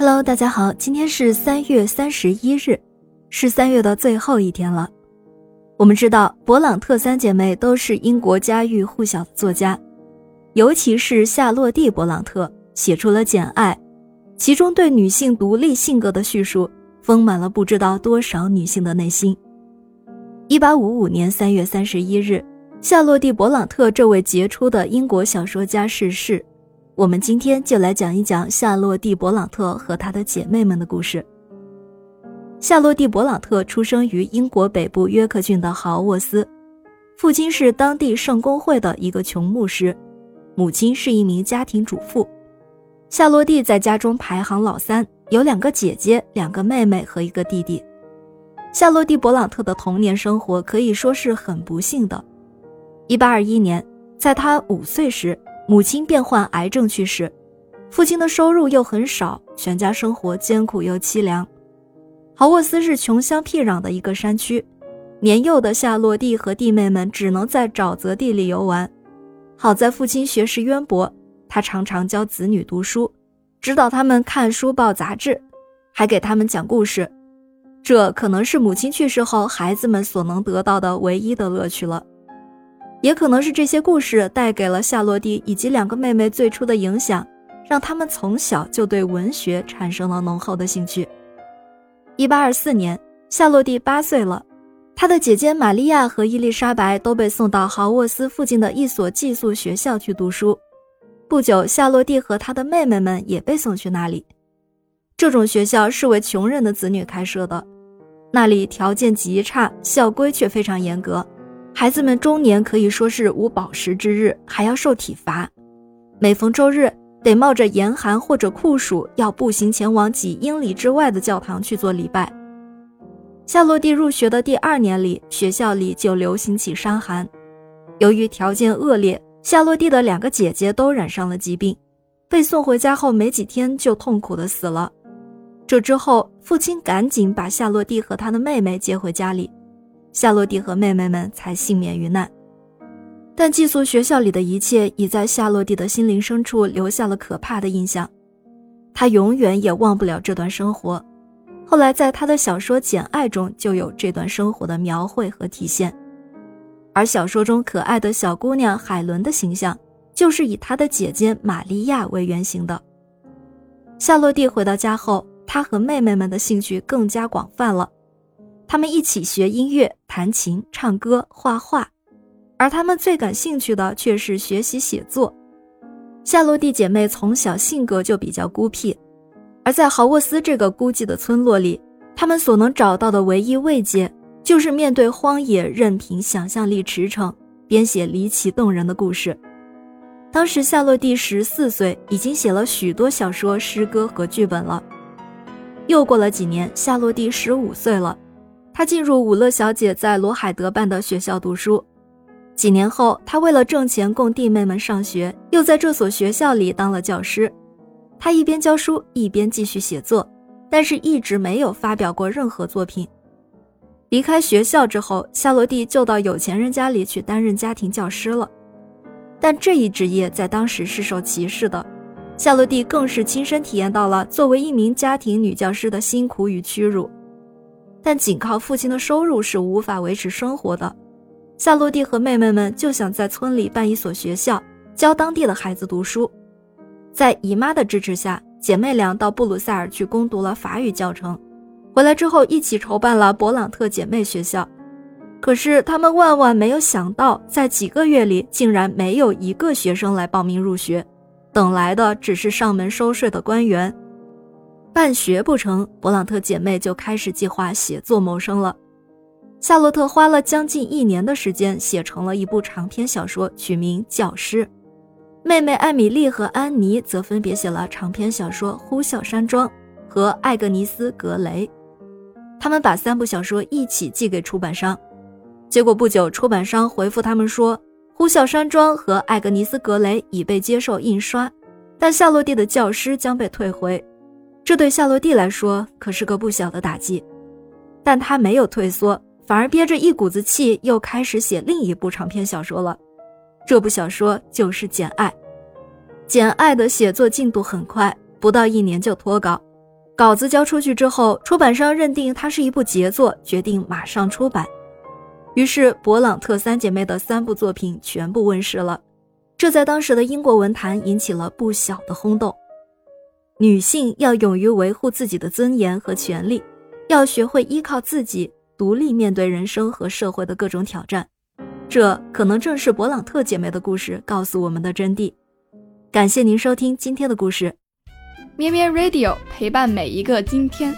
Hello，大家好，今天是三月三十一日，是三月的最后一天了。我们知道，勃朗特三姐妹都是英国家喻户晓的作家，尤其是夏洛蒂·勃朗特写出了《简爱》，其中对女性独立性格的叙述，丰满了不知道多少女性的内心。一八五五年三月三十一日，夏洛蒂·勃朗特这位杰出的英国小说家逝世。我们今天就来讲一讲夏洛蒂·勃朗特和她的姐妹们的故事。夏洛蒂·勃朗特出生于英国北部约克郡的豪沃斯，父亲是当地圣公会的一个穷牧师，母亲是一名家庭主妇。夏洛蒂在家中排行老三，有两个姐姐、两个妹妹和一个弟弟。夏洛蒂·勃朗特的童年生活可以说是很不幸的。1821年，在她五岁时，母亲便患癌症去世，父亲的收入又很少，全家生活艰苦又凄凉。豪沃斯是穷乡僻壤的一个山区，年幼的夏洛蒂和弟妹们只能在沼泽地里游玩。好在父亲学识渊博，他常常教子女读书，指导他们看书报杂志，还给他们讲故事。这可能是母亲去世后孩子们所能得到的唯一的乐趣了。也可能是这些故事带给了夏洛蒂以及两个妹妹最初的影响，让他们从小就对文学产生了浓厚的兴趣。一八二四年，夏洛蒂八岁了，她的姐姐玛利亚和伊丽莎白都被送到豪沃斯附近的一所寄宿学校去读书。不久，夏洛蒂和她的妹妹们也被送去那里。这种学校是为穷人的子女开设的，那里条件极差，校规却非常严格。孩子们终年可以说是无饱食之日，还要受体罚。每逢周日，得冒着严寒或者酷暑，要步行前往几英里之外的教堂去做礼拜。夏洛蒂入学的第二年里，学校里就流行起伤寒。由于条件恶劣，夏洛蒂的两个姐姐都染上了疾病，被送回家后没几天就痛苦的死了。这之后，父亲赶紧把夏洛蒂和她的妹妹接回家里。夏洛蒂和妹妹们才幸免于难，但寄宿学校里的一切已在夏洛蒂的心灵深处留下了可怕的印象，她永远也忘不了这段生活。后来，在她的小说《简爱》中就有这段生活的描绘和体现，而小说中可爱的小姑娘海伦的形象，就是以她的姐姐玛利亚为原型的。夏洛蒂回到家后，她和妹妹们的兴趣更加广泛了。他们一起学音乐、弹琴、唱歌、画画，而他们最感兴趣的却是学习写作。夏洛蒂姐妹从小性格就比较孤僻，而在豪沃斯这个孤寂的村落里，他们所能找到的唯一慰藉，就是面对荒野，任凭想象力驰骋，编写离奇动人的故事。当时夏洛蒂十四岁，已经写了许多小说、诗歌和剧本了。又过了几年，夏洛蒂十五岁了。他进入伍乐小姐在罗海德办的学校读书，几年后，他为了挣钱供弟妹们上学，又在这所学校里当了教师。他一边教书，一边继续写作，但是一直没有发表过任何作品。离开学校之后，夏洛蒂就到有钱人家里去担任家庭教师了。但这一职业在当时是受歧视的，夏洛蒂更是亲身体验到了作为一名家庭女教师的辛苦与屈辱。但仅靠父亲的收入是无法维持生活的。夏洛蒂和妹妹们就想在村里办一所学校，教当地的孩子读书。在姨妈的支持下，姐妹俩到布鲁塞尔去攻读了法语教程。回来之后，一起筹办了勃朗特姐妹学校。可是他们万万没有想到，在几个月里，竟然没有一个学生来报名入学，等来的只是上门收税的官员。办学不成，勃朗特姐妹就开始计划写作谋生了。夏洛特花了将近一年的时间写成了一部长篇小说，取名《教师》。妹妹艾米丽和安妮则分别写了长篇小说《呼啸山庄》和《艾格尼斯·格雷》。他们把三部小说一起寄给出版商，结果不久，出版商回复他们说，《呼啸山庄》和《艾格尼斯·格雷》已被接受印刷，但夏洛蒂的《教师》将被退回。这对夏洛蒂来说可是个不小的打击，但他没有退缩，反而憋着一股子气，又开始写另一部长篇小说了。这部小说就是《简爱》。《简爱》的写作进度很快，不到一年就脱稿。稿子交出去之后，出版商认定它是一部杰作，决定马上出版。于是，勃朗特三姐妹的三部作品全部问世了，这在当时的英国文坛引起了不小的轰动。女性要勇于维护自己的尊严和权利，要学会依靠自己，独立面对人生和社会的各种挑战。这可能正是勃朗特姐妹的故事告诉我们的真谛。感谢您收听今天的故事，咩咩 Radio 陪伴每一个今天。